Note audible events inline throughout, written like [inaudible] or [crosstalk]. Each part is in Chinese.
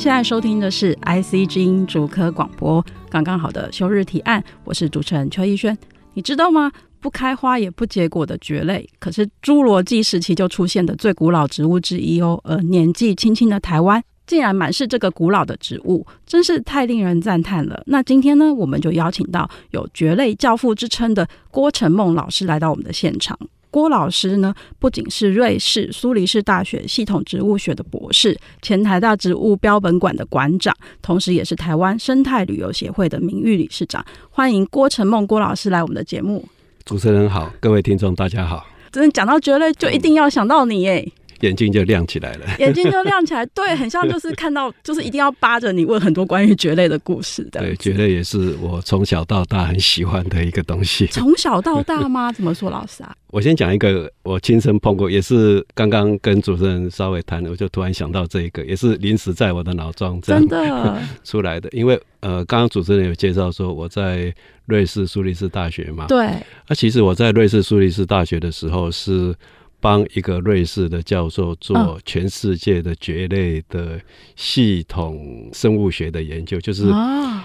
现在收听的是 IC 之音竹科广播，刚刚好的休日提案，我是主持人邱逸轩。你知道吗？不开花也不结果的蕨类，可是侏罗纪时期就出现的最古老植物之一哦。而年纪轻轻的台湾，竟然满是这个古老的植物，真是太令人赞叹了。那今天呢，我们就邀请到有蕨类教父之称的郭成梦老师来到我们的现场。郭老师呢，不仅是瑞士苏黎世大学系统植物学的博士，前台大植物标本馆的馆长，同时也是台湾生态旅游协会的名誉理事长。欢迎郭成梦郭老师来我们的节目。主持人好，各位听众大家好。真的讲到蕨类，就一定要想到你耶。眼睛就亮起来了，眼睛就亮起来，对，很像就是看到，[laughs] 就是一定要扒着你问很多关于蕨类的故事的。对，蕨类也是我从小到大很喜欢的一个东西。从小到大吗？怎么说，老师啊？[laughs] 我先讲一个我亲身碰过，也是刚刚跟主持人稍微谈，我就突然想到这一个，也是临时在我的脑中真的 [laughs] 出来的。因为呃，刚刚主持人有介绍说我在瑞士苏黎世大学嘛，对。那其实我在瑞士苏黎世大学的时候是。帮一个瑞士的教授做全世界的蕨类的系统生物学的研究，就是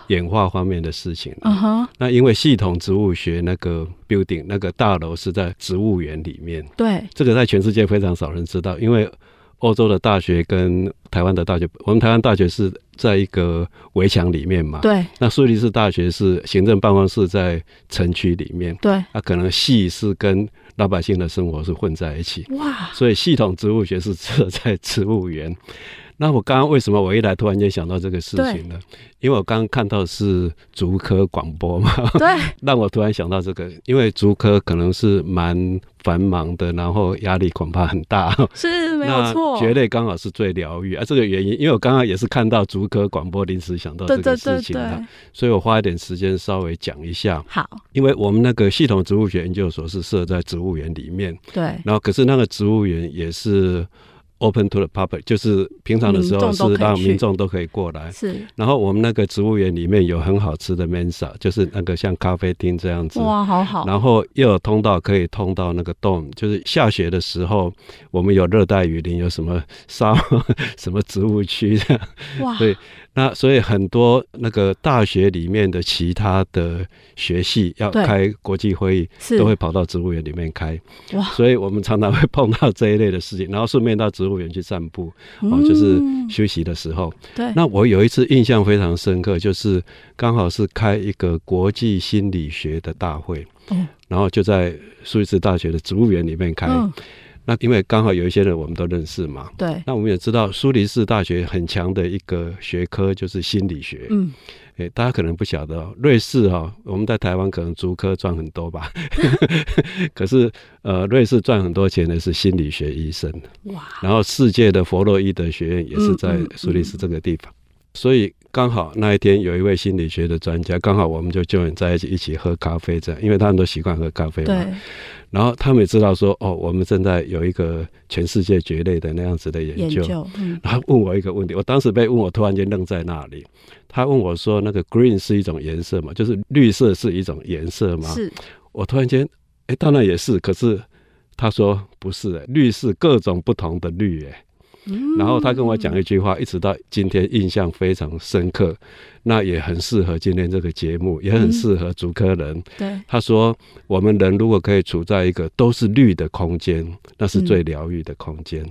演化方面的事情。那因为系统植物学那个 building 那个大楼是在植物园里面，对，这个在全世界非常少人知道，因为欧洲的大学跟台湾的大学，我们台湾大学是在一个围墙里面嘛，对。那苏黎世大学是行政办公室在城区里面，对。那可能系是跟老百姓的生活是混在一起，哇！所以系统植物学是设在植物园。[laughs] 那我刚刚为什么我一来突然间想到这个事情呢？因为我刚刚看到是竹科广播嘛，对，[laughs] 让我突然想到这个，因为竹科可能是蛮繁忙的，然后压力恐怕很大，[laughs] 是没有错。蕨类刚好是最疗愈啊，这个原因，因为我刚刚也是看到竹科广播，临时想到这个事情的，所以我花一点时间稍微讲一下。好，因为我们那个系统植物学研究所是设在植物园里面，对，然后可是那个植物园也是。Open to the public，就是平常的时候是让民众都可以过来。是，然后我们那个植物园里面有很好吃的 Mensa，就是那个像咖啡厅这样子。哇，好好。然后又有通道可以通到那个 Dome，就是下雪的时候，我们有热带雨林，有什么沙 [laughs] 什么植物区这样。哇。对。那所以很多那个大学里面的其他的学系要开国际会议，都会跑到植物园里面开。哇！所以我们常常会碰到这一类的事情，然后顺便到植物园去散步，哦，就是休息的时候。对。那我有一次印象非常深刻，就是刚好是开一个国际心理学的大会，嗯然后就在苏黎世大学的植物园里面开。那因为刚好有一些人我们都认识嘛，对。那我们也知道苏黎世大学很强的一个学科就是心理学，嗯，哎，大家可能不晓得，瑞士哈，我们在台湾可能足科赚很多吧，[laughs] 可是呃，瑞士赚很多钱的是心理学医生，哇。然后世界的弗洛伊德学院也是在苏黎世这个地方，所以刚好那一天有一位心理学的专家，刚好我们就就在一起一起喝咖啡这样，因为他们都习惯喝咖啡嘛。对。然后他们也知道说，哦，我们正在有一个全世界蕨类的那样子的研究。研究嗯、然后问我一个问题，我当时被问，我突然间愣在那里。他问我说：“那个 green 是一种颜色吗？就是绿色是一种颜色吗？”是。我突然间，哎，当然也是。可是他说不是，绿是各种不同的绿，哎。然后他跟我讲一句话，一直到今天印象非常深刻，那也很适合今天这个节目，也很适合竹科人。对，他说，我们人如果可以处在一个都是绿的空间，那是最疗愈的空间。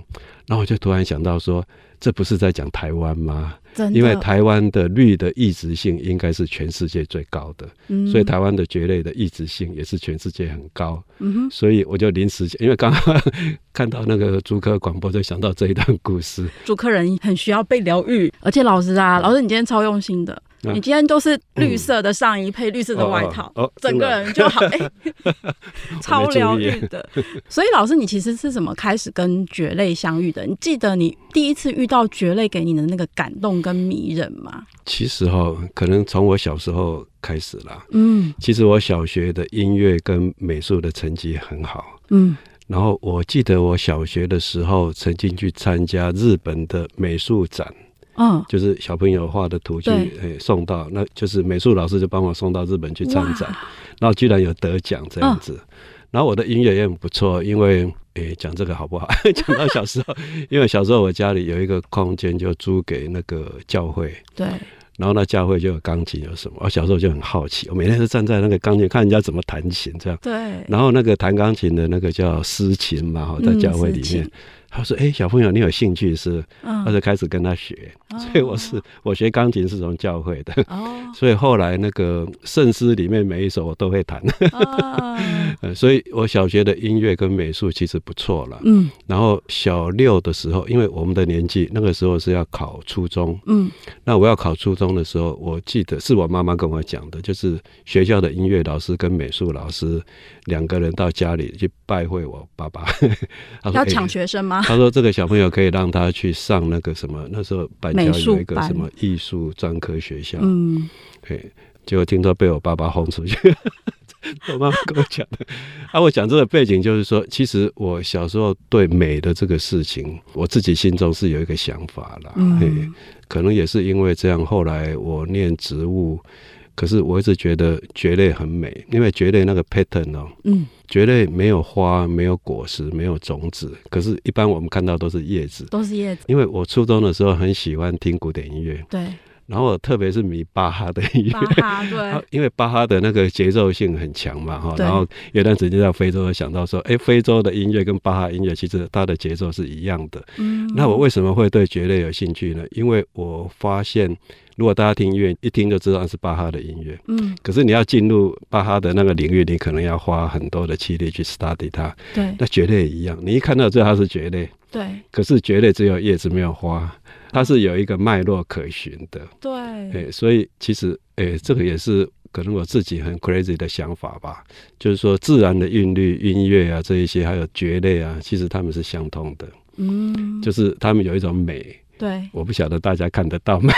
然后我就突然想到说，这不是在讲台湾吗？因为台湾的绿的异质性应该是全世界最高的，嗯、所以台湾的蕨类的异质性也是全世界很高。嗯哼，所以我就临时因为刚刚看到那个竹科广播，就想到这一段故事。竹科人很需要被疗愈，而且老师啊，老师你今天超用心的。你今天都是绿色的上衣配绿色的外套，嗯哦哦、整个人就好，哎、[laughs] 欸，超疗愈的。[laughs] 所以老师，你其实是怎么开始跟蕨类相遇的？你记得你第一次遇到蕨类给你的那个感动跟迷人吗？其实哈，可能从我小时候开始啦。嗯，其实我小学的音乐跟美术的成绩很好。嗯，然后我记得我小学的时候曾经去参加日本的美术展。嗯，就是小朋友画的图去诶送到，那就是美术老师就帮我送到日本去参展，然后居然有得奖这样子。哦、然后我的音乐也很不错，因为诶讲这个好不好？[laughs] 讲到小时候，[laughs] 因为小时候我家里有一个空间，就租给那个教会。对。然后那教会就有钢琴，有什么？我小时候就很好奇，我每天都站在那个钢琴看人家怎么弹琴，这样。对。然后那个弹钢琴的那个叫司琴嘛，哈，在教会里面。嗯他说：“哎、欸，小朋友，你有兴趣是？”嗯、他就开始跟他学，哦、所以我是我学钢琴是从教会的，哦、所以后来那个圣诗里面每一首我都会弹。哦、[laughs] 所以我小学的音乐跟美术其实不错了。嗯，然后小六的时候，因为我们的年纪那个时候是要考初中。嗯，那我要考初中的时候，我记得是我妈妈跟我讲的，就是学校的音乐老师跟美术老师两个人到家里去拜会我爸爸。他说要抢学生吗？他说：“这个小朋友可以让他去上那个什么？那时候板桥有一个什么艺术专科学校。嗯，嘿，结果听说被我爸爸轰出去。[laughs] 我妈妈跟我讲的。啊，我讲这个背景就是说，其实我小时候对美的这个事情，我自己心中是有一个想法啦。嗯，嘿，可能也是因为这样，后来我念植物。”可是我一直觉得蕨类很美，因为蕨类那个 pattern 哦，嗯，蕨类没有花，没有果实，没有种子，可是，一般我们看到都是叶子，都是叶子。因为我初中的时候很喜欢听古典音乐，对，然后我特别是迷巴哈的音乐，巴哈对，[laughs] 因为巴哈的那个节奏性很强嘛，哈，然后有段时间在非洲，想到说，哎，非洲的音乐跟巴哈音乐其实它的节奏是一样的，嗯，那我为什么会对蕨类有兴趣呢？因为我发现。如果大家听音乐，一听就知道是巴哈的音乐。嗯，可是你要进入巴哈的那个领域，你可能要花很多的气力去 study 它。对，那蕨类也一样，你一看到知道它是蕨类。对。可是蕨类只有叶子没有花，它是有一个脉络可循的。对。哎，所以其实，诶、欸，这个也是可能我自己很 crazy 的想法吧。就是说，自然的韵律、音乐啊，这一些，还有蕨类啊，其实它们是相通的。嗯。就是它们有一种美。对，我不晓得大家看得到吗？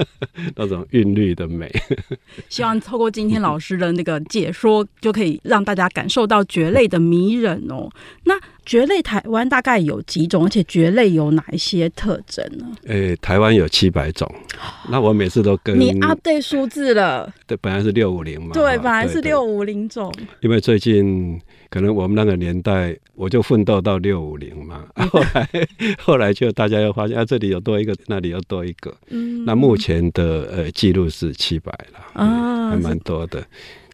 [laughs] 那种韵律的美。[laughs] 希望透过今天老师的那个解说，就可以让大家感受到蕨类的迷人哦。那蕨类台湾大概有几种？而且蕨类有哪一些特征呢？诶、欸，台湾有七百种。[gasps] 那我每次都跟你 update 数字了。对，本来是六五零嘛。对，本来是六五零种。因为最近可能我们那个年代，我就奋斗到六五零嘛。[laughs] 后来后来就大家又发现啊，这里有多一个，那里又多一个。嗯。那目前的呃记录是七百了，啊，还蛮多的。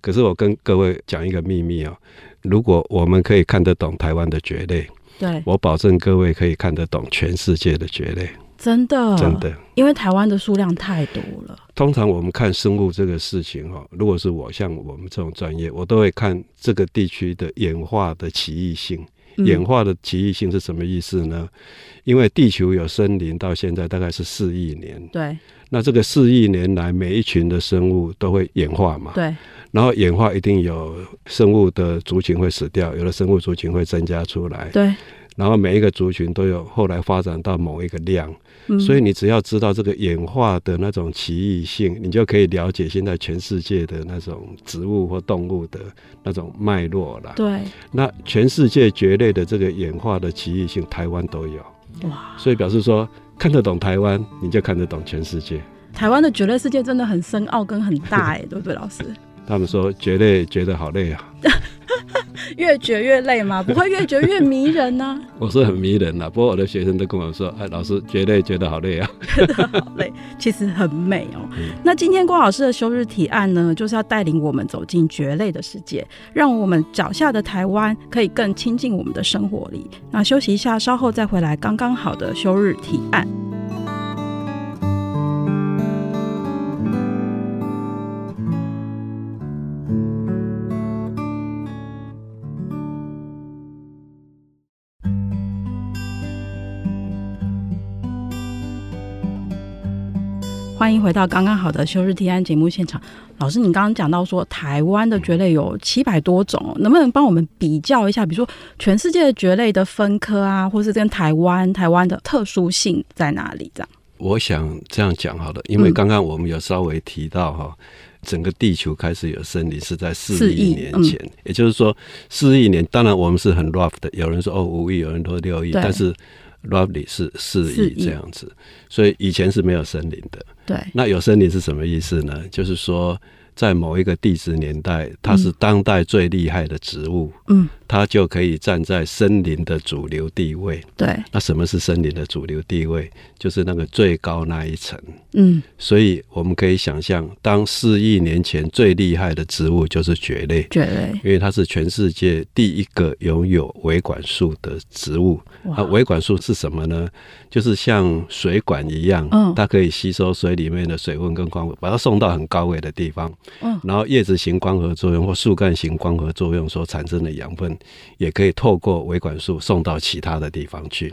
可是我跟各位讲一个秘密哦。如果我们可以看得懂台湾的蕨类，对，我保证各位可以看得懂全世界的蕨类。真的，真的，因为台湾的数量太多了。通常我们看生物这个事情哈，如果是我像我们这种专业，我都会看这个地区的演化的奇异性。嗯、演化的奇异性是什么意思呢？因为地球有森林到现在大概是四亿年，对。那这个四亿年来，每一群的生物都会演化嘛，对。然后演化一定有生物的族群会死掉，有的生物族群会增加出来。对。然后每一个族群都有后来发展到某一个量，嗯、所以你只要知道这个演化的那种奇异性，你就可以了解现在全世界的那种植物或动物的那种脉络了。对。那全世界蕨类的这个演化的奇异性，台湾都有。哇。所以表示说，看得懂台湾，你就看得懂全世界。台湾的蕨类世界真的很深奥跟很大哎，对不对，老师？[laughs] 他们说蕨类觉得好累啊，[laughs] [laughs] [laughs] 越觉越累吗？不会越觉越迷人呢、啊？[laughs] 我是很迷人啊，不过我的学生都跟我说，哎，老师蕨类觉得好累啊，[laughs] 觉得好累，其实很美哦。嗯、那今天郭老师的休日提案呢，就是要带领我们走进蕨类的世界，让我们脚下的台湾可以更亲近我们的生活里。那休息一下，稍后再回来，刚刚好的休日提案。欢迎回到刚刚好的休日提案节目现场。老师，你刚刚讲到说台湾的蕨类有七百多种，能不能帮我们比较一下？比如说全世界的蕨类的分科啊，或是跟台湾台湾的特殊性在哪里？这样，我想这样讲好了，因为刚刚我们有稍微提到哈。嗯整个地球开始有森林是在四亿年前，嗯、也就是说四亿年。当然我们是很 rough 的，有人说哦五亿，有人说六亿，但是 roughly 是四亿这样子。所以以前是没有森林的。对，那有森林是什么意思呢？就是说。在某一个地质年代，它是当代最厉害的植物，嗯，它就可以站在森林的主流地位。对，那什么是森林的主流地位？就是那个最高那一层。嗯，所以我们可以想象，当四亿年前最厉害的植物就是蕨类，蕨类，因为它是全世界第一个拥有维管束的植物。那维管束是什么呢？就是像水管一样，嗯，它可以吸收水里面的水分跟光，把它送到很高位的地方。嗯，然后叶子型光合作用或树干型光合作用所产生的养分，也可以透过维管束送到其他的地方去。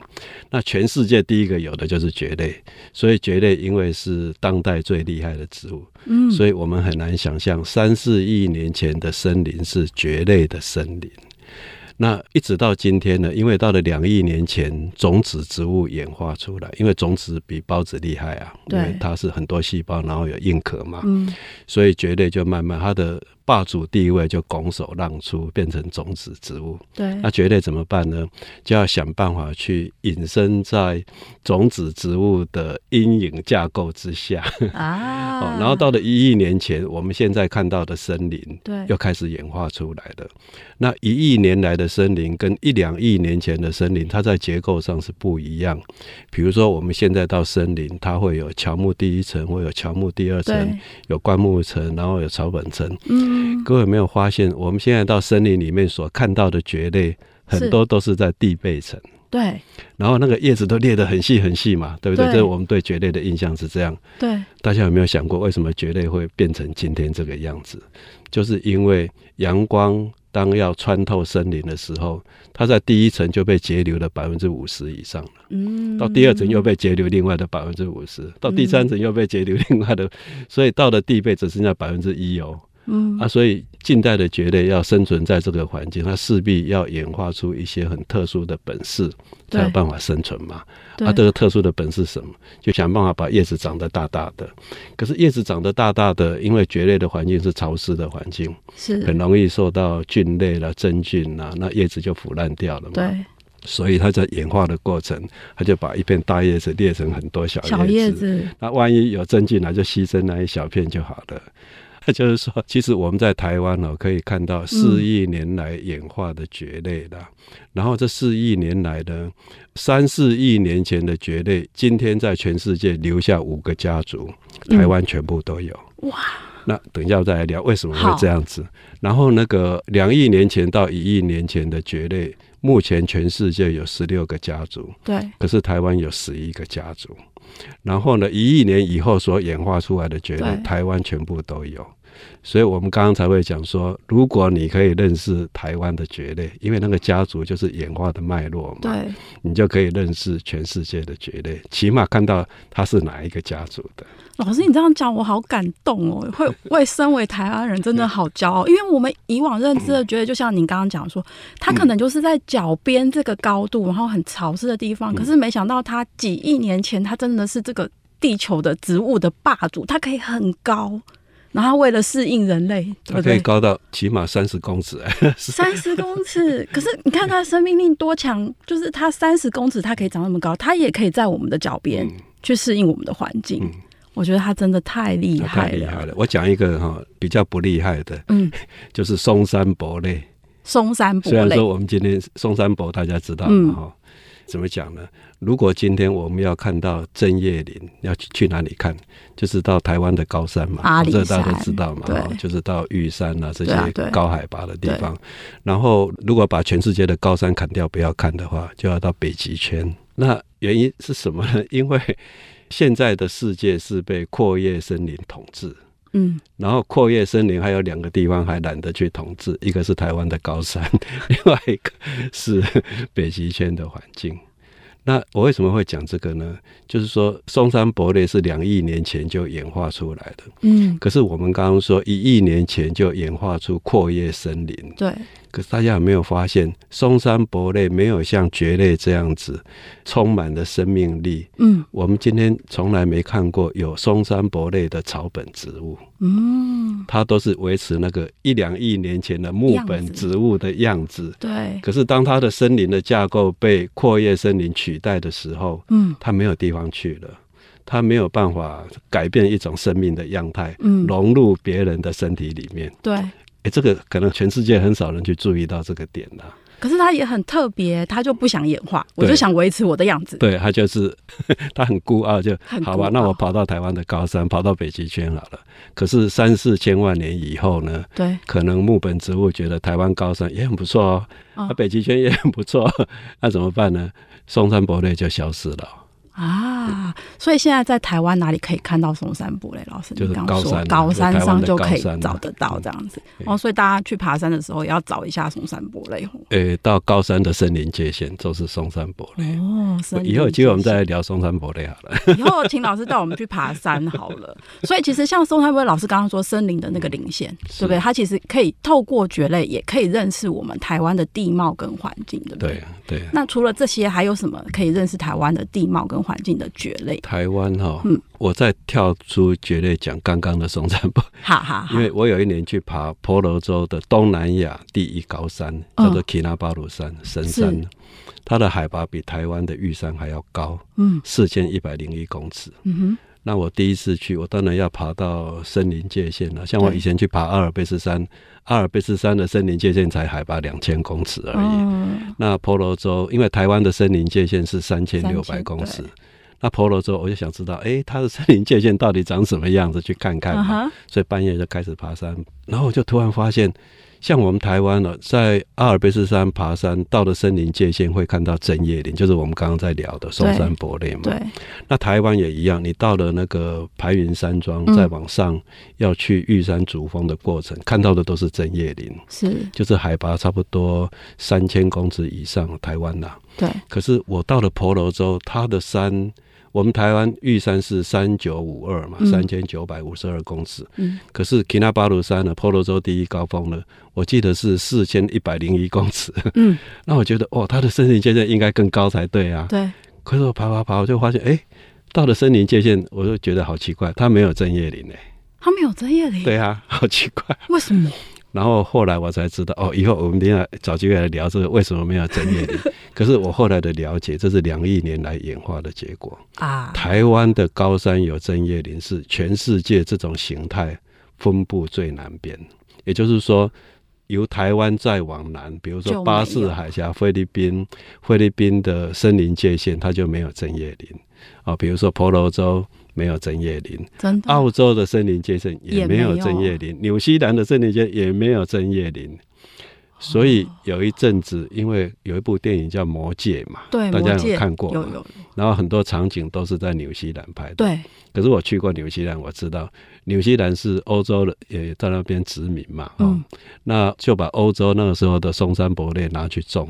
那全世界第一个有的就是蕨类，所以蕨类因为是当代最厉害的植物，嗯，所以我们很难想象三四亿年前的森林是蕨类的森林。那一直到今天呢？因为到了两亿年前，种子植物演化出来，因为种子比孢子厉害啊，对，因为它是很多细胞，然后有硬壳嘛，嗯，所以蕨类就慢慢它的。霸主地位就拱手让出，变成种子植物。对，那蕨类怎么办呢？就要想办法去隐身在种子植物的阴影架构之下。啊，[laughs] 哦，然后到了一亿年前，我们现在看到的森林，对，又开始演化出来了。那一亿年来的森林跟一两亿年前的森林，它在结构上是不一样。比如说，我们现在到森林，它会有乔木第一层，会有乔木第二层，有灌木层，然后有草本层。嗯。各位有没有发现，我们现在到森林里面所看到的蕨类，很多都是在地被层。对。然后那个叶子都裂得很细很细嘛，对不对？这是我们对蕨类的印象是这样。对。大家有没有想过，为什么蕨类会变成今天这个样子？就是因为阳光当要穿透森林的时候，它在第一层就被截留了百分之五十以上了。嗯。到第二层又被截留另外的百分之五十，到第三层又被截留另外的，所以到了地被只剩下百分之一哦。嗯啊，所以近代的蕨类要生存在这个环境，它势必要演化出一些很特殊的本事，才有办法生存嘛。啊，这个特殊的本事是什么？就想办法把叶子长得大大的。可是叶子长得大大的，因为蕨类的环境是潮湿的环境，是很容易受到菌类啦、真菌啦，那叶子就腐烂掉了嘛。对，所以它在演化的过程，它就把一片大叶子裂成很多小叶子。小叶子，那万一有真菌来，就牺牲那一小片就好了。那 [laughs] 就是说，其实我们在台湾哦，可以看到四亿年来演化的蕨类的。然后这四亿年来的三四亿年前的蕨类，今天在全世界留下五个家族，台湾全部都有。哇！那等一下再来聊为什么会这样子。然后那个两亿年前到一亿年前的蕨类，目前全世界有十六个家族。对。可是台湾有十一个家族。然后呢，一亿年以后所演化出来的蕨类，台湾全部都有。所以我们刚刚才会讲说，如果你可以认识台湾的蕨类，因为那个家族就是演化的脉络嘛，对，你就可以认识全世界的蕨类，起码看到它是哪一个家族的。老师，你这样讲我好感动哦，会 [laughs] 为身为台湾人真的好骄傲，因为我们以往认知的蕨类，就像您刚刚讲说，它可能就是在脚边这个高度，然后很潮湿的地方，可是没想到它几亿年前，它真的是这个地球的植物的霸主，它可以很高。然后为了适应人类，它可以高到起码三十公尺。[laughs] 三十公尺，可是你看它生命力多强，就是它三十公尺，它可以长那么高，它也可以在我们的脚边去适应我们的环境。嗯、我觉得它真的太厉害了，太厉害了。我讲一个哈比较不厉害的，嗯，[laughs] 就是松山伯类。松山伯类，虽然说我们今天松山伯大家知道嘛哈。嗯怎么讲呢？如果今天我们要看到针叶林，要去去哪里看？就是到台湾的高山嘛，阿里山，这大家都知道嘛，就是到玉山啊这些高海拔的地方。然后，如果把全世界的高山砍掉不要看的话，就要到北极圈。那原因是什么呢？[laughs] 因为现在的世界是被阔叶森林统治。嗯，然后阔叶森林还有两个地方还懒得去统治，一个是台湾的高山，[laughs] 另外一个是北极圈的环境。那我为什么会讲这个呢？就是说，松山伯类是两亿年前就演化出来的。嗯，可是我们刚刚说一亿年前就演化出阔叶森林。对。可是大家有没有发现，松山柏类没有像蕨类这样子充满了生命力？嗯，我们今天从来没看过有松山柏类的草本植物。嗯，它都是维持那个一两亿年前的木本植物的样子。对。可是当它的森林的架构被阔叶森林取代的时候，嗯，它没有地方去了，它没有办法改变一种生命的样态，嗯，融入别人的身体里面。对。哎，这个可能全世界很少人去注意到这个点了。可是他也很特别，他就不想演化，我就想维持我的样子。对，他就是 [laughs] 他很孤傲，就好吧。那我跑到台湾的高山，跑到北极圈好了。可是三四千万年以后呢？对，可能木本植物觉得台湾高山也很不错哦，啊，北极圈也很不错，[laughs] 那怎么办呢？松山伯类就消失了。啊，所以现在在台湾哪里可以看到松山伯类？老师，就是刚说高山上就可以找得到这样子。哦，所以大家去爬山的时候也要找一下松山伯类。呃，到高山的森林界限就是松山伯类。哦，以后有机会我们再来聊松山伯类好了。以后请老师带我们去爬山好了。[laughs] 所以其实像松山伯类老师刚刚说森林的那个林线，对不对？它其实可以透过蕨类，也可以认识我们台湾的地貌跟环境，对不对？对。对。那除了这些，还有什么可以认识台湾的地貌跟环境的蕨类，台湾哈，嗯，我再跳出蕨类讲刚刚的松山坡，好好，因为我有一年去爬婆罗洲的东南亚第一高山，叫做奇纳巴鲁山神山，它的海拔比台湾的玉山还要高，嗯，四千一百零一公尺，嗯哼，那我第一次去，我当然要爬到森林界限了，像我以前去爬阿尔卑斯山。阿尔卑斯山的森林界限才海拔两千公尺而已。嗯、那婆罗洲，因为台湾的森林界限是三千六百公尺，那婆罗洲我就想知道，哎、欸，它的森林界限到底长什么样子？去看看嘛。嗯、所以半夜就开始爬山，然后我就突然发现。像我们台湾呢，在阿尔卑斯山爬山，到了森林界线会看到针叶林，就是我们刚刚在聊的松山柏类嘛。对。那台湾也一样，你到了那个排云山庄，再往上要去玉山主峰的过程，看到的都是针叶林。是。就是海拔差不多三千公尺以上，台湾呐。对。可是我到了婆罗洲，它的山。我们台湾玉山是三九五二嘛，三千九百五十二公尺。嗯，可是奇纳巴鲁山呢，婆罗洲第一高峰呢，我记得是四千一百零一公尺。嗯，[laughs] 那我觉得哦，它的森林界限应该更高才对啊。对。可是我爬爬爬，我就发现，哎，到了森林界限，我就觉得好奇怪，它没有针叶林哎。它没有针叶林。对啊，好奇怪。为什么？然后后来我才知道，哦，以后我们一定要找机会来聊这个为什么没有针叶林。[laughs] 可是我后来的了解，这是两亿年来演化的结果啊。台湾的高山有针叶林，是全世界这种形态分布最南边。也就是说，由台湾再往南，比如说巴士海峡、菲律宾、菲律宾的森林界限，它就没有针叶林啊。比如说婆罗洲。没有针叶林，真的。澳洲的森林界线也没有针叶林，纽西兰的森林界也没有针叶林。所以有一阵子，因为有一部电影叫《魔戒》嘛，对，大家有看过吗？有有。然后很多场景都是在纽西兰拍的。对。可是我去过纽西兰，我知道纽西兰是欧洲的，也在那边殖民嘛。嗯。那就把欧洲那个时候的松山伯列拿去种。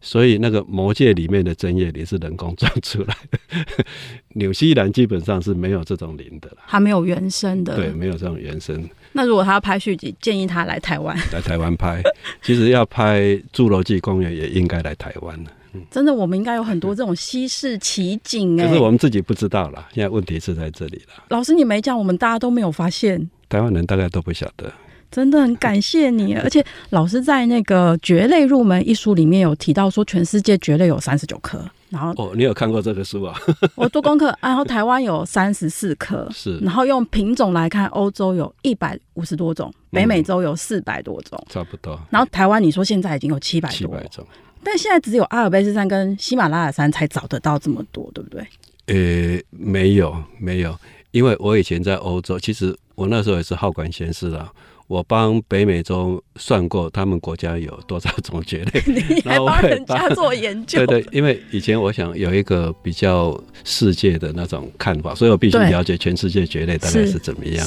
所以那个魔界里面的针叶林是人工种出来的，[laughs] 纽西兰基本上是没有这种林的，它没有原生的，对，没有这种原生。那如果他要拍续集，建议他来台湾，来台湾拍。其实要拍侏罗纪公园也应该来台湾。嗯，真的，我们应该有很多这种稀世奇景哎，可是我们自己不知道啦。现在问题是在这里了。老师，你没讲，我们大家都没有发现。台湾人大概都不晓得。真的很感谢你，而且老师在那个《蕨类入门》一书里面有提到说，全世界蕨类有三十九棵。然后哦，你有看过这个书啊？我做功课，[laughs] 然后台湾有三十四棵，是。然后用品种来看，欧洲有一百五十多种，北美洲有四百多种，差不多。然后台湾，你说现在已经有七百多种，但现在只有阿尔卑斯山跟喜马拉雅山才找得到这么多，对不对？呃，没有，没有，因为我以前在欧洲，其实我那时候也是好管闲事啊。我帮北美洲算过，他们国家有多少种蕨类，[laughs] 你 [laughs] 还帮人家做研究？对对，因为以前我想有一个比较世界的那种看法，所以我必须了解全世界蕨类大概是怎么样。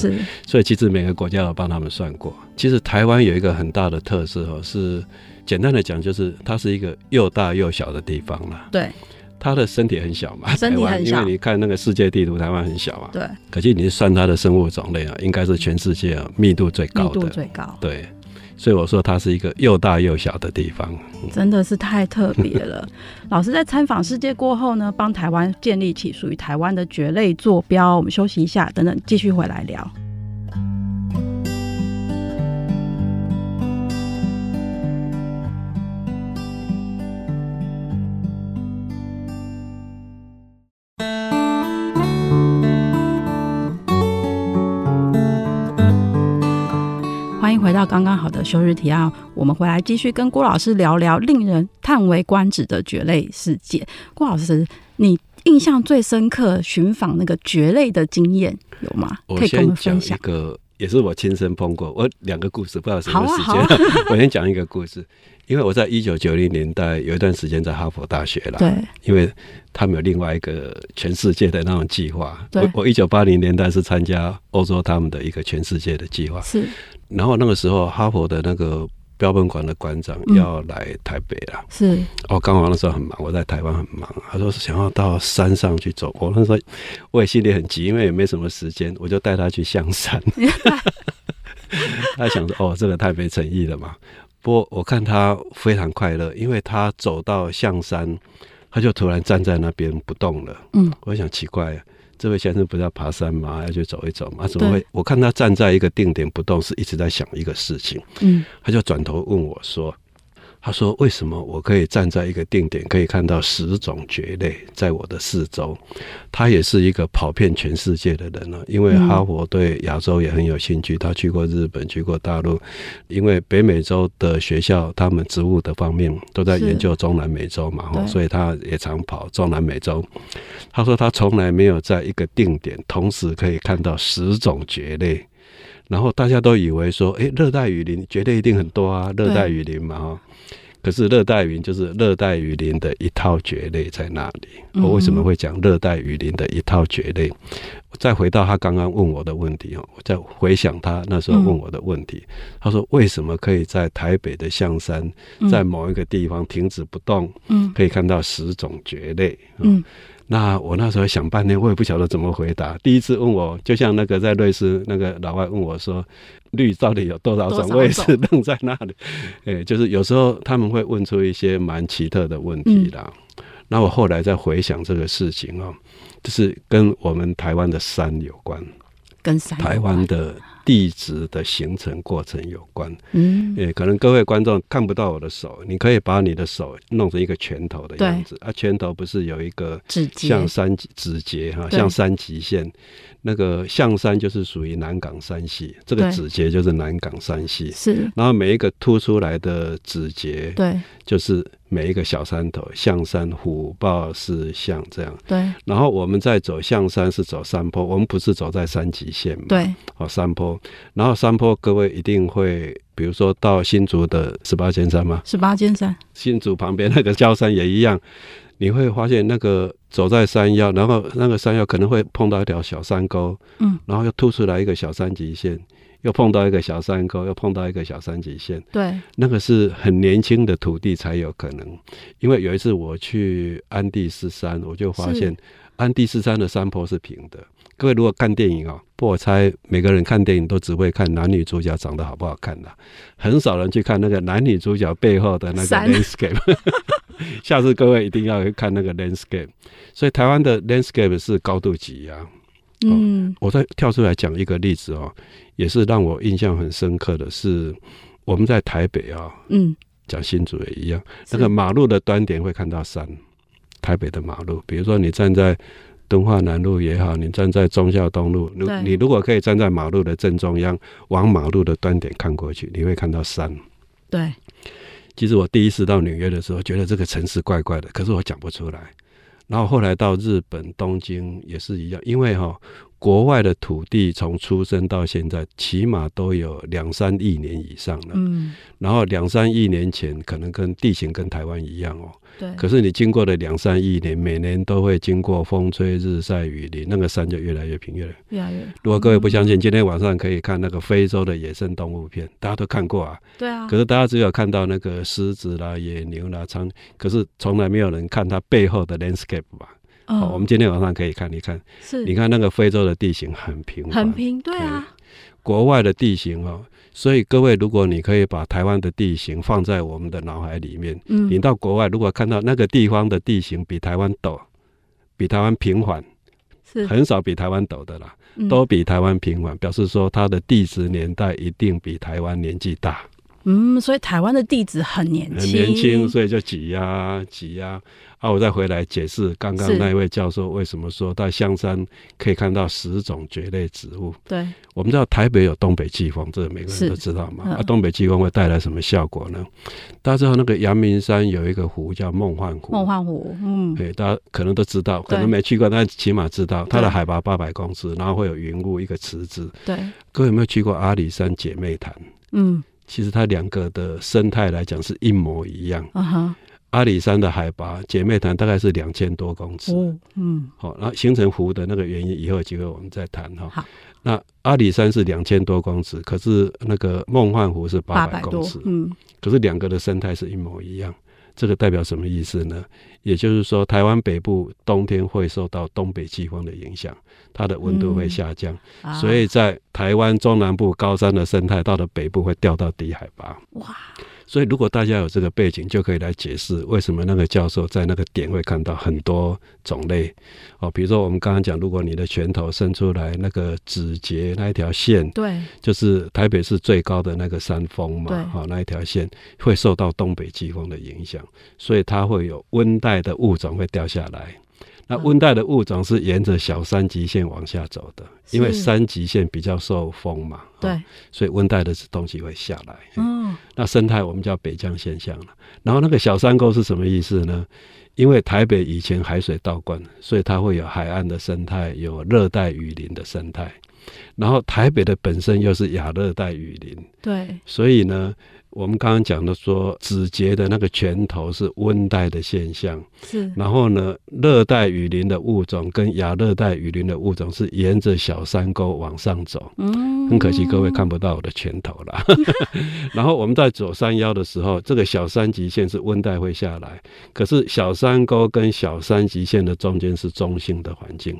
所以其实每个国家有帮他们算过。其实台湾有一个很大的特色哦，是简单的讲，就是它是一个又大又小的地方啦。对。它的身体很小嘛，身体很小，因为你看那个世界地图，台湾很小啊。对。可是你算它的生物种类啊，应该是全世界啊密度最高的。密度最高。对。所以我说它是一个又大又小的地方，真的是太特别了。[laughs] 老师在参访世界过后呢，帮台湾建立起属于台湾的蕨类坐标。我们休息一下，等等继续回来聊。回到刚刚好的休日提案，我们回来继续跟郭老师聊聊令人叹为观止的蕨类世界。郭老师，你印象最深刻寻访那个蕨类的经验有吗？可以跟我们分享。一个也是我亲身碰过，我两个故事，不知道什么时间。啊啊、[laughs] 我先讲一个故事，因为我在一九九零年代有一段时间在哈佛大学了。对，因为他们有另外一个全世界的那种计划。对，我一九八零年代是参加欧洲他们的一个全世界的计划。是。然后那个时候，哈佛的那个标本馆的馆长要来台北了，嗯。是哦，刚好那时候很忙，我在台湾很忙。他说想要到山上去走，我那时候我也心里很急，因为也没什么时间，我就带他去象山。[laughs] 他想说哦，这个太没诚意了嘛。不过我看他非常快乐，因为他走到象山，他就突然站在那边不动了。嗯，我想奇怪。这位先生不是要爬山吗？要去走一走吗？怎么会？我看他站在一个定点不动，是一直在想一个事情。嗯，他就转头问我说。他说：“为什么我可以站在一个定点，可以看到十种蕨类在我的四周？他也是一个跑遍全世界的人了，因为哈佛对亚洲也很有兴趣。他去过日本，去过大陆，因为北美洲的学校，他们植物的方面都在研究中南美洲嘛，所以他也常跑中南美洲。他说他从来没有在一个定点同时可以看到十种蕨类，然后大家都以为说，诶，热带雨林蕨类一定很多啊，热带雨林嘛，哈。”可是热带雨林就是热带雨林的一套蕨类在那里。我为什么会讲热带雨林的一套蕨类？我再回到他刚刚问我的问题哦，我再回想他那时候问我的问题。他说：“为什么可以在台北的象山，在某一个地方停止不动，可以看到十种蕨类？”嗯。那我那时候想半天，我也不晓得怎么回答。第一次问我，就像那个在瑞士那个老外问我说：“绿到底有多少种？”我也是愣在那里。[laughs] 哎，就是有时候他们会问出一些蛮奇特的问题啦。嗯、那我后来再回想这个事情哦，就是跟我们台湾的山有关，跟山台湾的。地质的形成过程有关，嗯，也可能各位观众看不到我的手，你可以把你的手弄成一个拳头的样子，啊，拳头不是有一个像三指节哈，像三极线，那个象山就是属于南港山系，这个指节就是南港山系，是，然后每一个凸出来的指节，对，就是。每一个小山头，象山、虎豹、是象这样。对。然后我们在走象山是走山坡，我们不是走在山脊线嘛。对。哦，山坡。然后山坡，各位一定会，比如说到新竹的十八尖山吗？十八尖山。新竹旁边那个礁山也一样，你会发现那个走在山腰，然后那个山腰可能会碰到一条小山沟，嗯，然后又凸出来一个小三极线。又碰到一个小山沟，又碰到一个小三极线。对，那个是很年轻的土地才有可能。因为有一次我去安第斯山，我就发现安第斯山的山坡是平的。各位如果看电影啊，不，我猜每个人看电影都只会看男女主角长得好不好看的，很少人去看那个男女主角背后的那个 landscape。[laughs] [laughs] 下次各位一定要去看那个 landscape。所以台湾的 landscape 是高度挤压。嗯，我再跳出来讲一个例子哦。也是让我印象很深刻的是，我们在台北啊，嗯，讲新竹也一样，那个马路的端点会看到山。台北的马路，比如说你站在敦化南路也好，你站在忠孝东路，你你如果可以站在马路的正中央，往马路的端点看过去，你会看到山。对。其实我第一次到纽约的时候，觉得这个城市怪怪的，可是我讲不出来。然后后来到日本东京也是一样，因为哈。国外的土地从出生到现在，起码都有两三亿年以上了。嗯，然后两三亿年前可能跟地形跟台湾一样哦。对。可是你经过了两三亿年，每年都会经过风吹日晒雨淋，那个山就越来越平，越来越。越来越。如果各位不相信，今天晚上可以看那个非洲的野生动物片，大家都看过啊。对啊。可是大家只有看到那个狮子啦、野牛啦、苍，可是从来没有人看它背后的 landscape 吧。哦，我们今天晚上可以看，一看，是，你看那个非洲的地形很平，很平，对啊。国外的地形哦，所以各位，如果你可以把台湾的地形放在我们的脑海里面，嗯，你到国外如果看到那个地方的地形比台湾陡，比台湾平缓，是。很少比台湾陡的啦，都比台湾平缓，表示说它的地质年代一定比台湾年纪大。嗯，所以台湾的地质很年轻，很年轻，所以就挤压挤压。啊，我再回来解释刚刚那位教授为什么说到香山可以看到十种蕨类植物。对，我们知道台北有东北季风，这个每个人都知道嘛。啊，东北季风会带来什么效果呢？大家知道那个阳明山有一个湖叫梦幻湖。梦幻湖，嗯，对，大家可能都知道，可能没去过，但起码知道它的海拔八百公尺，然后会有云雾一个池子。对，各位有没有去过阿里山姐妹潭？嗯。其实它两个的生态来讲是一模一样。啊哈阿里山的海拔，姐妹潭大概是两千多公尺。Oh, 嗯，好，然后形成湖的那个原因，以后有机会我们再谈哈。好，那阿里山是两千多公尺，可是那个梦幻湖是八百公尺。嗯，可是两个的生态是一模一样。这个代表什么意思呢？也就是说，台湾北部冬天会受到东北季风的影响，它的温度会下降，嗯啊、所以在台湾中南部高山的生态，到了北部会掉到低海拔。哇！所以，如果大家有这个背景，就可以来解释为什么那个教授在那个点会看到很多种类哦。比如说，我们刚刚讲，如果你的拳头伸出来，那个指节那一条线，对，就是台北市最高的那个山峰嘛，对，好，那一条线会受到东北季风的影响，所以它会有温带的物种会掉下来。那温带的物种是沿着小山脊线往下走的，是因为山脊线比较受风嘛，对、哦，所以温带的东西会下来。嗯，那生态我们叫北降现象了。然后那个小山沟是什么意思呢？因为台北以前海水倒灌，所以它会有海岸的生态，有热带雨林的生态。然后台北的本身又是亚热带雨林，对，所以呢。我们刚刚讲的说，指节的那个拳头是温带的现象，是。然后呢，热带雨林的物种跟亚热带雨林的物种是沿着小山沟往上走。嗯，很可惜各位看不到我的拳头了。[laughs] 然后我们在走山腰的时候，这个小山脊线是温带会下来，可是小山沟跟小山脊线的中间是中性的环境。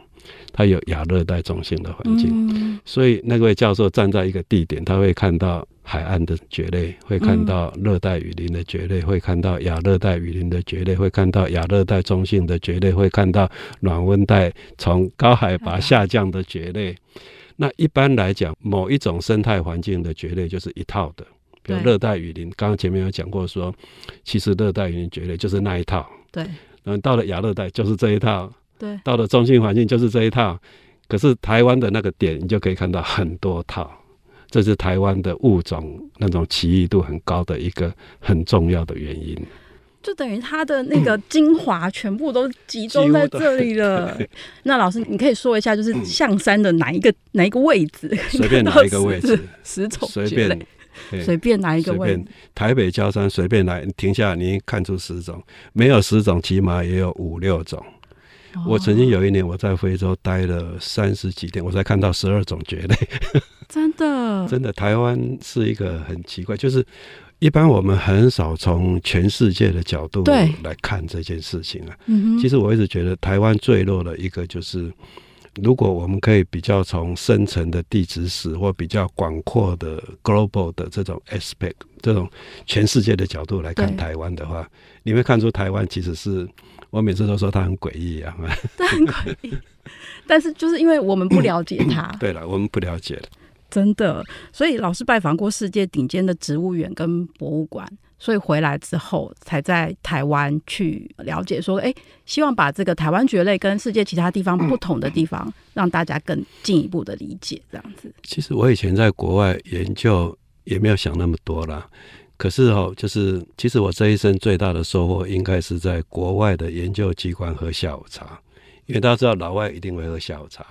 它有亚热带中性的环境，嗯、所以那位教授站在一个地点，他会看到海岸的蕨类，会看到热带雨林的蕨类，会看到亚热带雨林的蕨类，会看到亚热带中性的蕨类，会看到暖温带从高海拔下降的蕨类。那一般来讲，某一种生态环境的蕨类就是一套的，比如热带雨林，刚刚前面有讲过说，其实热带雨林蕨类就是那一套。对，然后到了亚热带就是这一套。对，到了中心环境就是这一套，可是台湾的那个点，你就可以看到很多套，这是台湾的物种那种奇异度很高的一个很重要的原因。就等于它的那个精华全部都集中在这里了。那老师，你可以说一下，就是象山的哪一个哪一个位置？[laughs] 随便哪一个位置，十种随便随便哪一个位置？台北郊山随便来停下，你看出十种，没有十种，起码也有五六种。我曾经有一年我在非洲待了三十几天，我才看到十二种蕨类。[laughs] 真的，[laughs] 真的，台湾是一个很奇怪，就是一般我们很少从全世界的角度来看这件事情啊。其实我一直觉得台湾坠落的一个就是，如果我们可以比较从深层的地质史或比较广阔的 global 的这种 aspect 这种全世界的角度来看台湾的话，你会看出台湾其实是。我每次都说他很诡异啊，[laughs] 他很诡异，但是就是因为我们不了解他。[coughs] 对了，我们不了解了，真的。所以老师拜访过世界顶尖的植物园跟博物馆，所以回来之后才在台湾去了解，说，哎、欸，希望把这个台湾蕨类跟世界其他地方不同的地方，[laughs] 让大家更进一步的理解，这样子。其实我以前在国外研究，也没有想那么多啦。可是哦，就是其实我这一生最大的收获，应该是在国外的研究机关喝下午茶，因为大家知道老外一定会喝下午茶，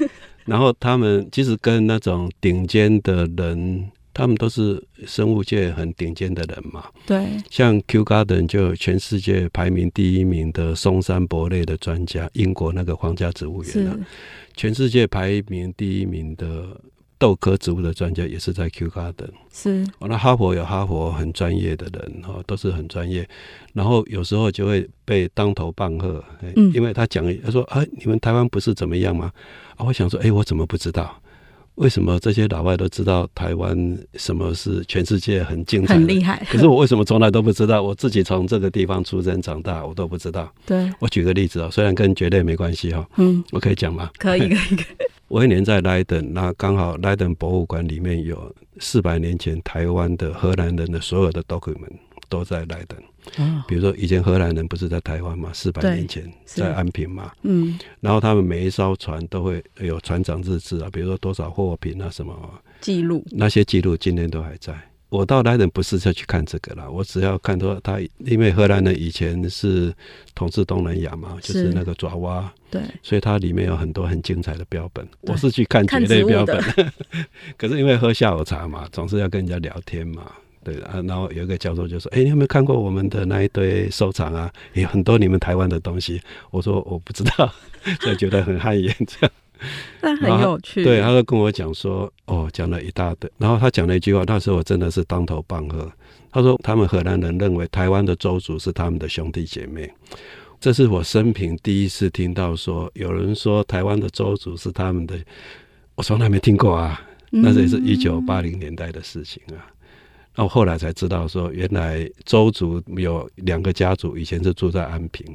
[laughs] 然后他们其实跟那种顶尖的人。他们都是生物界很顶尖的人嘛，对，像 Kew Garden 就全世界排名第一名的松山伯类的专家，英国那个皇家植物园啊，全世界排名第一名的豆科植物的专家也是在 Kew Garden。是，那哈佛有哈佛很专业的人哈，都是很专业，然后有时候就会被当头棒喝，嗯，因为他讲他说啊，你们台湾不是怎么样吗？啊，我想说，哎，我怎么不知道？为什么这些老外都知道台湾什么是全世界很精彩、很厉害？可是我为什么从来都不知道？我自己从这个地方出生长大，我都不知道。对，我举个例子啊，虽然跟绝对没关系哈，嗯，我可以讲吗？可以，可以，可以。我一年在莱登，那刚好莱登博物馆里面有四百年前台湾的荷兰人的所有的 document 都在莱登。哦，比如说以前荷兰人不是在台湾嘛？四百年前在安平嘛，嗯，然后他们每一艘船都会有船长日志啊，比如说多少货品啊什么记录，那些记录今天都还在。我到莱登不是就去看这个了，我只要看说他，因为荷兰人以前是统治东南亚嘛，就是那个爪哇，对，所以它里面有很多很精彩的标本。我是去看蕨类标本，[laughs] 可是因为喝下午茶嘛，总是要跟人家聊天嘛。对啊，然后有一个教授就说：“哎，你有没有看过我们的那一堆收藏啊？有很多你们台湾的东西。”我说：“我不知道。” [laughs] 所以觉得很汗颜，这样。[laughs] 但很有趣。对，他就跟我讲说：“哦，讲了一大堆。”然后他讲了一句话，那时候我真的是当头棒喝。他说：“他们荷兰人认为台湾的周族是他们的兄弟姐妹。”这是我生平第一次听到说有人说台湾的周族是他们的，我从来没听过啊。那这也是一九八零年代的事情啊。那我后来才知道，说原来周族有两个家族，以前是住在安平，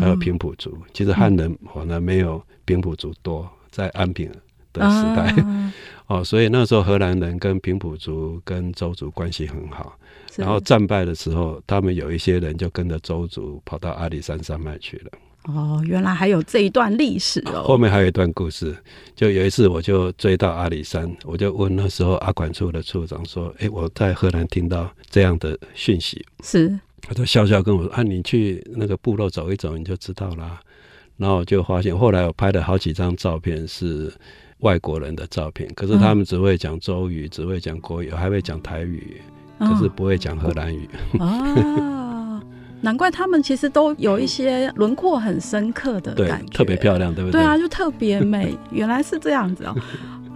还有平埔族。其实汉人可能没有平埔族多，在安平的时代，[laughs] 哦，所以那时候荷兰人跟平埔族跟邹族关系很好。然后战败的时候，他们有一些人就跟着邹族跑到阿里山山脉去了。哦，原来还有这一段历史哦。后面还有一段故事，就有一次我就追到阿里山，我就问那时候阿管处的处长说：“哎，我在荷兰听到这样的讯息。”是，他就笑笑跟我说：“啊，你去那个部落走一走，你就知道啦。”然后我就发现，后来我拍了好几张照片是外国人的照片，可是他们只会讲周语，只会讲国语，还会讲台语，可是不会讲荷兰语。哦难怪他们其实都有一些轮廓很深刻的感觉，特别漂亮，对不对？对啊，就特别美。[laughs] 原来是这样子哦。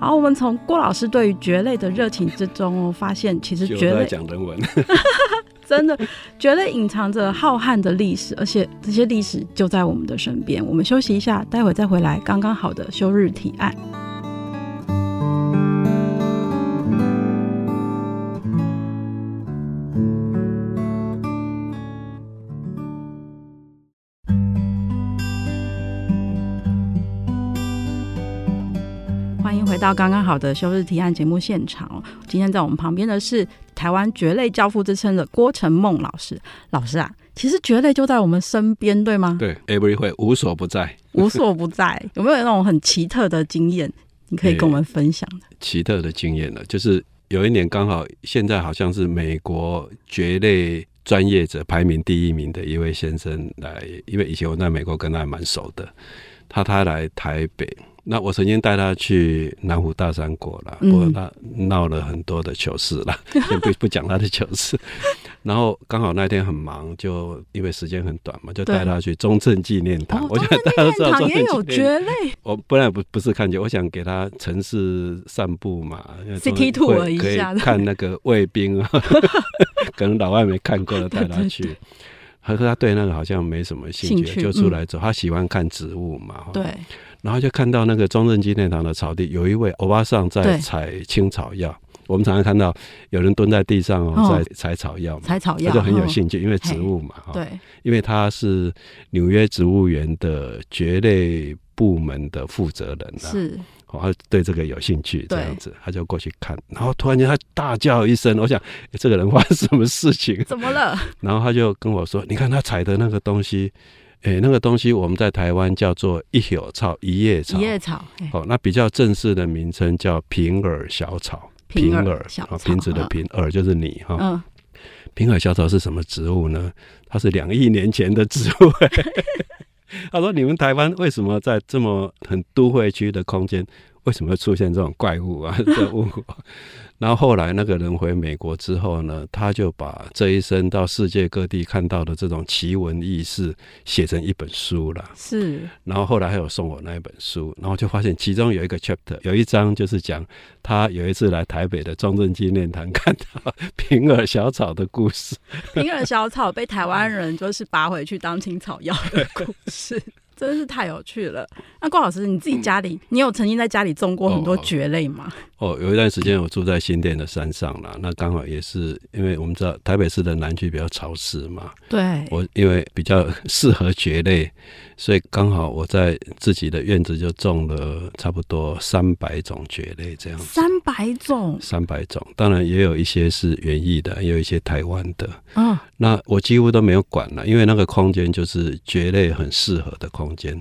好，我们从郭老师对于蕨类的热情之中，哦，发现其实蕨类讲人文，真的觉得隐藏着浩瀚的历史，而且这些历史就在我们的身边。我们休息一下，待会再回来。刚刚好的休日提案。到刚刚好的休日提案节目现场哦，今天在我们旁边的是台湾蕨类教父之称的郭成梦老师。老师啊，其实蕨类就在我们身边，对吗？对，everywhere 无所不在，无所不在。[laughs] 有没有那种很奇特的经验，你可以跟我们分享的？奇特的经验呢，就是有一年刚好，现在好像是美国蕨类专业者排名第一名的一位先生来，因为以前我在美国跟他还蛮熟的，他他来台北。那我曾经带他去南湖大山过了，不过他闹了很多的糗事了，[laughs] 先不不讲他的糗事。然后刚好那天很忙，就因为时间很短嘛，就带他去中正纪念堂。我觉得大家都知道中正纪念堂。我本来不不是看蕨，我想给他城市散步嘛，City tour 一下，看那个卫兵啊，[laughs] 可能老外没看过的带他去。可是他对那个好像没什么兴趣，就出来走。他喜欢看植物嘛，对。然后就看到那个中正纪念堂的草地，有一位欧巴桑在采青草药。我们常常看到有人蹲在地上哦，在采草药嘛，采草药，他就很有兴趣，因为植物嘛，对，因为他是纽约植物园的蕨类部门的负责人啊，是，他对这个有兴趣，这样子，他就过去看，然后突然间他大叫一声，我想这个人发生什么事情？怎么了？然后他就跟我说：“你看他采的那个东西。”哎，那个东西我们在台湾叫做一朽草、一叶草。一叶草。哦，那比较正式的名称叫平耳小草。平耳小草。瓶子的瓶，耳就是你哈。嗯。平耳小草是什么植物呢？它是两亿年前的植物。[laughs] 他说：“你们台湾为什么在这么很都会区的空间，为什么会出现这种怪物啊？在问我。然后后来那个人回美国之后呢，他就把这一生到世界各地看到的这种奇闻异事写成一本书了。是。然后后来还有送我那一本书，然后就发现其中有一个 chapter 有一章就是讲他有一次来台北的中正纪念堂看到平耳小草的故事。平耳小草被台湾人就是拔回去当青草药的故事。[laughs] 真是太有趣了。那郭老师，你自己家里，嗯、你有曾经在家里种过很多蕨类吗？哦，有一段时间我住在新店的山上啦，那刚好也是因为我们知道台北市的南区比较潮湿嘛。对。我因为比较适合蕨类，所以刚好我在自己的院子就种了差不多三百种蕨类这样子。三百种。三百种，当然也有一些是园艺的，也有一些台湾的。嗯。那我几乎都没有管了，因为那个空间就是蕨类很适合的空间。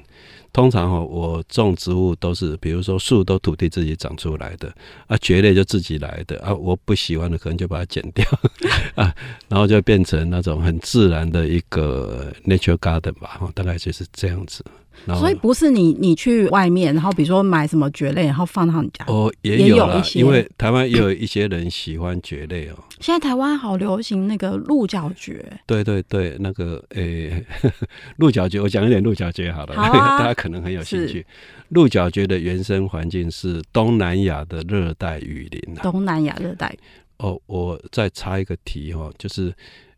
通常哈，我种植物都是，比如说树都土地自己长出来的，啊，蕨类就自己来的啊，我不喜欢的可能就把它剪掉 [laughs] 啊，然后就变成那种很自然的一个 nature garden 吧，大概就是这样子。所以不是你你去外面，然后比如说买什么蕨类，然后放到你家哦，也有一些，因为台湾也有一些人喜欢蕨类哦。现在台湾好流行那个鹿角蕨，对对对，那个诶，[laughs] 鹿角蕨，我讲一点鹿角蕨好了，好啊、[laughs] 大家可能很有兴趣。鹿角蕨的原生环境是东南亚的热带雨林、啊、东南亚热带。哦，我再插一个题哈、哦，就是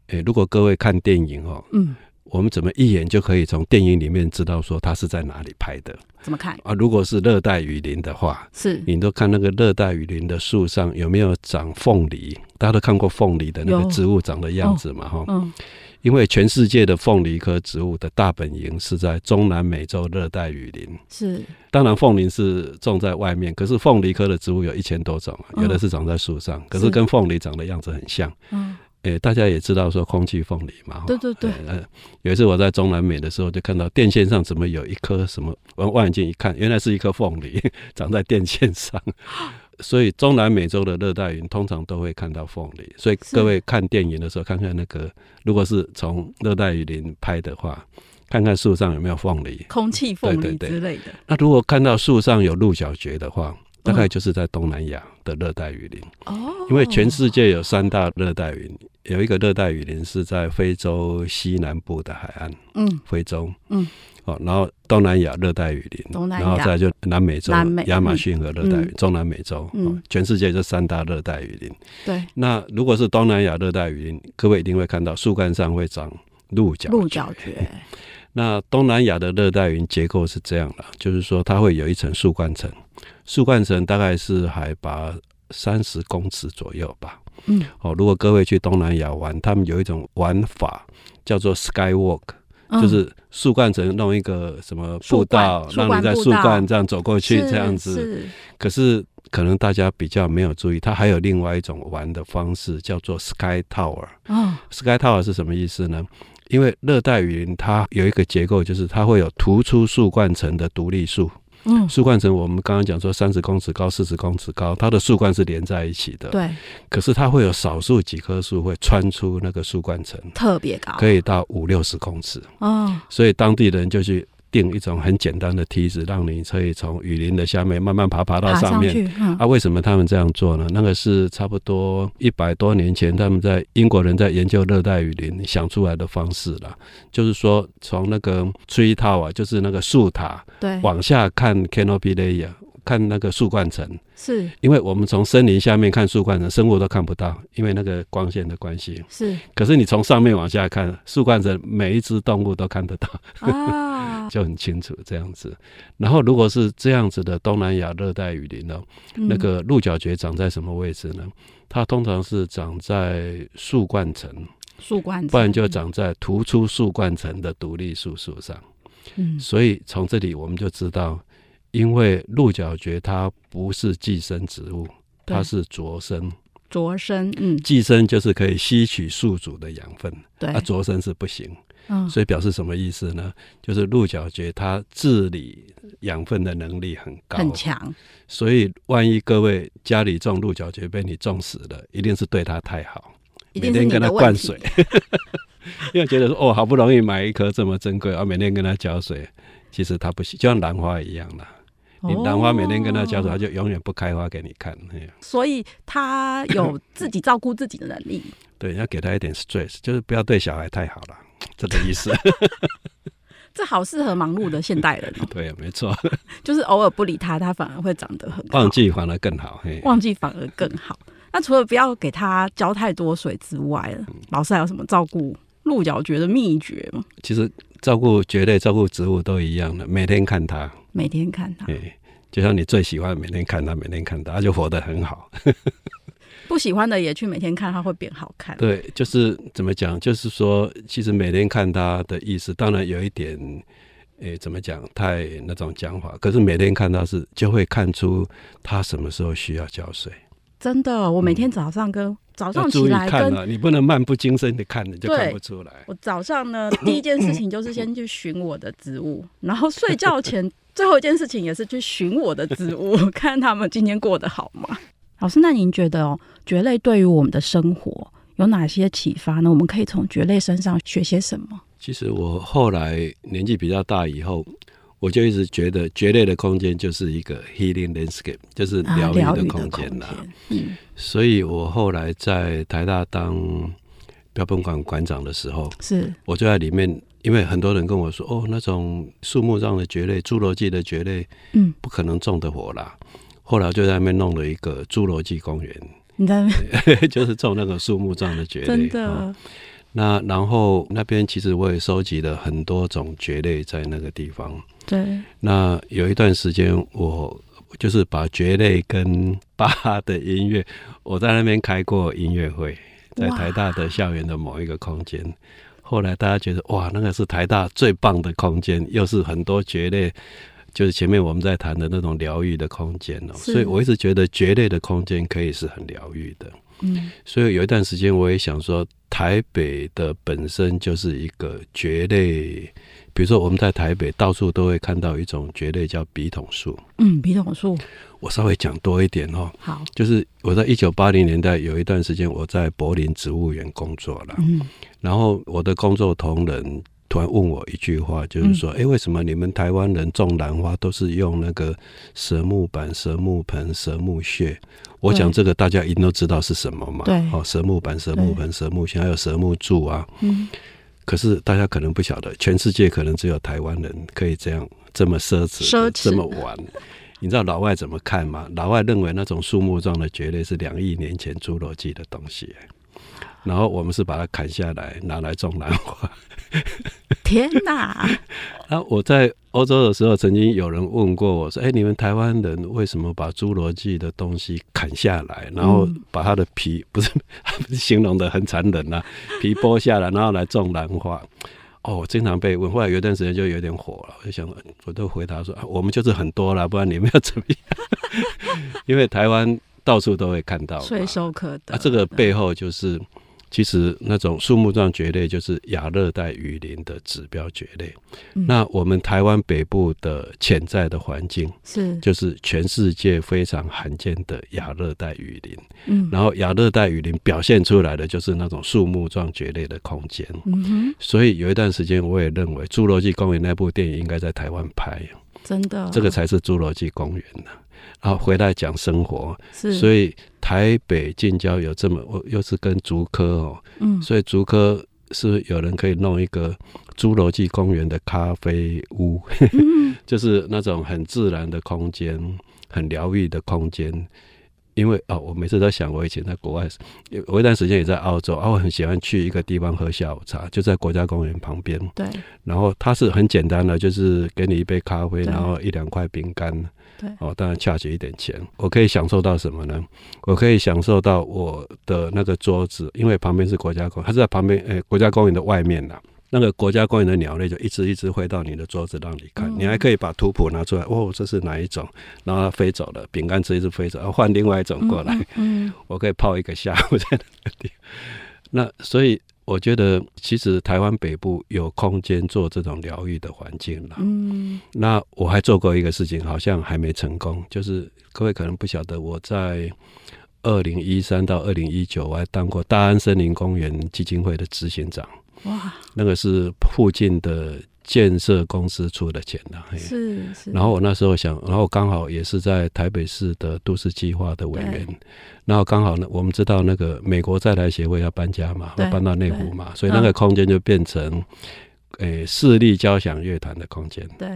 诶，如果各位看电影哦，嗯。我们怎么一眼就可以从电影里面知道说它是在哪里拍的？怎么看啊？如果是热带雨林的话，是你都看那个热带雨林的树上有没有长凤梨？大家都看过凤梨的那个植物长的样子嘛？哈、哦，嗯，因为全世界的凤梨科植物的大本营是在中南美洲热带雨林。是，当然凤梨是种在外面，可是凤梨科的植物有一千多种，有的是长在树上，嗯、可是跟凤梨长的样子很像。嗯。诶、欸，大家也知道说空气凤梨嘛，对对对。呃，有一次我在中南美的时候，就看到电线上怎么有一颗什么，往望远镜一看，原来是一颗凤梨 [laughs] 长在电线上。所以中南美洲的热带云通常都会看到凤梨。所以各位看电影的时候，看看那个，如果是从热带雨林拍的话，看看树上有没有凤梨，空气凤梨之类的。那如果看到树上有鹿角蕨的话，大概就是在东南亚的热带雨林。哦。因为全世界有三大热带雨林。有一个热带雨林是在非洲西南部的海岸，嗯，非洲，嗯，哦，然后东南亚热带雨林，东南亚，然后再就南美洲，南美，亚马逊河热带雨中南美洲，嗯、哦，全世界这三大热带雨林。对，那如果是东南亚热带雨林，各位一定会看到树干上会长鹿角鹿角蕨。[laughs] 那东南亚的热带雨林结构是这样的，就是说它会有一层树冠层，树冠层大概是海拔三十公尺左右吧。嗯，哦，如果各位去东南亚玩，他们有一种玩法叫做 Skywalk，嗯，就是树冠层弄一个什么步道，让你在树冠这样走过去，这样子。是，可是可能大家比较没有注意，它还有另外一种玩的方式，叫做 Sky Tower。哦，Sky Tower 是什么意思呢？因为热带雨林它有一个结构，就是它会有突出树冠层的独立树。嗯，树冠层我们刚刚讲说三十公尺高、四十公尺高，它的树冠是连在一起的。对。可是它会有少数几棵树会穿出那个树冠层，特别高，可以到五六十公尺。哦。所以当地人就去定一种很简单的梯子，让你可以从雨林的下面慢慢爬，爬到上面。嗯、啊，为什么他们这样做呢？那个是差不多一百多年前他们在英国人在研究热带雨林想出来的方式了。就是说，从那个 tree tower，就是那个树塔，对，往下看 canopy layer，看那个树冠层。是，因为我们从森林下面看树冠层，生物都看不到，因为那个光线的关系。是，可是你从上面往下看树冠层，每一只动物都看得到。啊。[laughs] 就很清楚这样子，然后如果是这样子的东南亚热带雨林呢，嗯、那个鹿角蕨长在什么位置呢？它通常是长在树冠层，树冠层，不然就长在突出树冠层的独立树树上。嗯，所以从这里我们就知道，因为鹿角蕨它不是寄生植物，它是着生。着生，嗯，寄生就是可以吸取宿主的养分，对，啊，着生是不行。嗯，所以表示什么意思呢？就是鹿角蕨它治理养分的能力很高，很强。所以万一各位家里种鹿角蕨被你种死了，一定是对它太好，每天跟它灌水，[laughs] 因为觉得说哦，好不容易买一棵这么珍贵，啊，每天跟它浇水，其实它不行，就像兰花一样啦。你兰花每天跟它浇水，它就永远不开花给你看。所以它有自己照顾自己的能力。[laughs] 对，要给它一点 stress，就是不要对小孩太好了，这个意思。[laughs] 这好适合忙碌的现代人哦。[laughs] 对，没错，就是偶尔不理它，它反而会长得很好。忘记反而更好，嘿忘记反而更好。那除了不要给它浇太多水之外，嗯、老师还有什么照顾鹿角蕨的秘诀吗？其实照顾蕨类、照顾植物都一样的，每天看它，每天看它，就像你最喜欢每天看它，每天看它，它就活得很好。[laughs] 不喜欢的也去每天看，它会变好看。对，就是怎么讲？就是说，其实每天看它的意思，当然有一点，诶、欸，怎么讲？太那种讲法。可是每天看它是，就会看出它什么时候需要浇水。真的，我每天早上跟、嗯、早上起来你不能漫不经心的看，你就看不出来。我早上呢，第一件事情就是先去寻我的植物，[laughs] 然后睡觉前最后一件事情也是去寻我的植物，[laughs] 看他们今天过得好吗？老师，那您觉得哦，蕨类对于我们的生活有哪些启发呢？我们可以从蕨类身上学些什么？其实我后来年纪比较大以后，我就一直觉得蕨类的空间就是一个 healing landscape，就是疗愈的空间啦。嗯，所以我后来在台大当标本馆馆长的时候，是我就在里面，因为很多人跟我说，哦，那种树木上的蕨类、侏罗纪的蕨类，嗯，不可能种得活啦。后来就在那边弄了一个侏罗纪公园，你在那边 [laughs] 就是种那个树木上的蕨类。真的、哦。那然后那边其实我也收集了很多种蕨类在那个地方。对。那有一段时间，我就是把蕨类跟巴哈的音乐，我在那边开过音乐会，在台大的校园的某一个空间。后来大家觉得哇，那个是台大最棒的空间，又是很多蕨类。就是前面我们在谈的那种疗愈的空间哦，所以我一直觉得蕨类的空间可以是很疗愈的。嗯，所以有一段时间我也想说，台北的本身就是一个蕨类，比如说我们在台北到处都会看到一种蕨类叫笔筒树。嗯，笔筒树，我稍微讲多一点哦。好，就是我在一九八零年代有一段时间我在柏林植物园工作了，嗯，然后我的工作同仁。突然问我一句话，就是说，哎、为什么你们台湾人种兰花都是用那个蛇木板、蛇木盆、蛇木屑？我讲这个大家一定都知道是什么嘛？对，哦，蛇木板、蛇木盆、蛇木屑，还有蛇木柱啊。嗯。可是大家可能不晓得，全世界可能只有台湾人可以这样这么奢侈、奢侈这么玩。你知道老外怎么看吗？老外认为那种树木状的蕨类是两亿年前侏罗纪的东西。然后我们是把它砍下来拿来种兰花。天哪！然 [laughs] 后我在欧洲的时候，曾经有人问过我说：“哎，你们台湾人为什么把侏罗纪的东西砍下来，然后把它的皮 [laughs] 不是形容的很残忍啊，[laughs] 皮剥下来，然后来种兰花？”哦，我经常被问。后来有一段时间就有点火了，我就想，我都回答说：“我们就是很多了，不然你们要怎么样？”因为台湾到处都会看到，随手可得。啊，这个背后就是。其实那种树木状蕨类就是亚热带雨林的指标蕨类。嗯、那我们台湾北部的潜在的环境是，就是全世界非常罕见的亚热带雨林。嗯，然后亚热带雨林表现出来的就是那种树木状蕨类的空间。所以有一段时间我也认为《侏罗纪公园》那部电影应该在台湾拍。真的，这个才是侏罗纪公园呢。然后回来讲生活，是，所以台北近郊有这么，我又是跟竹科哦，嗯，所以竹科是有人可以弄一个侏罗纪公园的咖啡屋，嗯、[laughs] 就是那种很自然的空间，很疗愈的空间。因为哦，我每次都想，我以前在国外，有一段时间也在澳洲，啊，我很喜欢去一个地方喝下午茶，就在国家公园旁边。对，然后它是很简单的，就是给你一杯咖啡，然后一两块饼干。对，哦，当然恰值一点钱。我可以享受到什么呢？我可以享受到我的那个桌子，因为旁边是国家公园，它是在旁边，诶，国家公园的外面呐。那个国家公园的鸟类就一只一只飞到你的桌子让你看，你还可以把图谱拿出来，哦，这是哪一种？然后它飞走了，饼干吃一只飞走，然后换另外一种过来。嗯，[laughs] 我可以泡一个下午在那个地方。那所以我觉得，其实台湾北部有空间做这种疗愈的环境了。嗯，那我还做过一个事情，好像还没成功，就是各位可能不晓得，我在二零一三到二零一九，我还当过大安森林公园基金会的执行长。哇，那个是附近的建设公司出的钱的。是是。然后我那时候想，然后刚好也是在台北市的都市计划的委员，然后刚好呢，我们知道那个美国在台协会要搬家嘛，要搬到内湖嘛，所以那个空间就变成诶市立交响乐团的空间。对。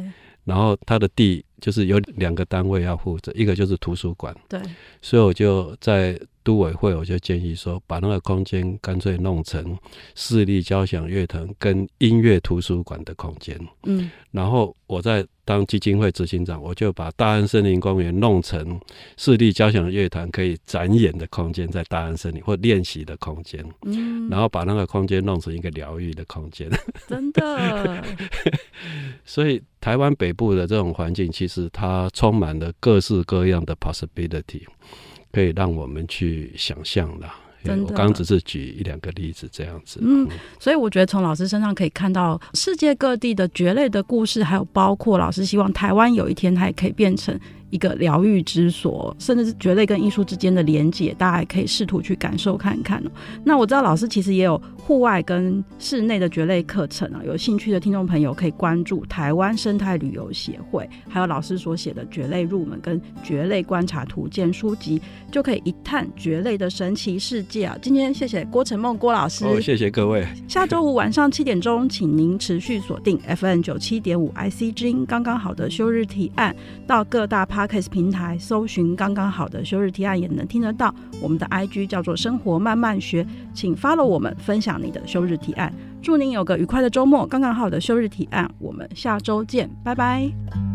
然后他的地就是有两个单位要负责，一个就是图书馆，对，所以我就在都委会，我就建议说，把那个空间干脆弄成市立交响乐团跟音乐图书馆的空间，嗯，然后我在。当基金会执行长，我就把大安森林公园弄成市立交响乐团可以展演的空间，在大安森林或练习的空间，嗯，然后把那个空间弄成一个疗愈的空间，[laughs] 真的。[laughs] 所以台湾北部的这种环境，其实它充满了各式各样的 possibility，可以让我们去想象的。我刚刚只是举一两个例子，这样子。嗯，所以我觉得从老师身上可以看到世界各地的蕨类的故事，还有包括老师希望台湾有一天它也可以变成。一个疗愈之所，甚至是蕨类跟艺术之间的连结，大家也可以试图去感受看看哦。那我知道老师其实也有户外跟室内的蕨类课程啊，有兴趣的听众朋友可以关注台湾生态旅游协会，还有老师所写的蕨类入门跟蕨类观察图鉴书籍，就可以一探蕨类的神奇世界啊。今天谢谢郭成梦郭老师，哦，谢谢各位。下周五晚上七点钟，请您持续锁定 FN 九七点五 IC 之音刚刚好的休日提案到各大趴。Podcast 平台搜寻刚刚好的休日提案也能听得到，我们的 IG 叫做生活慢慢学，请 follow 我们，分享你的休日提案。祝您有个愉快的周末，刚刚好的休日提案，我们下周见，拜拜。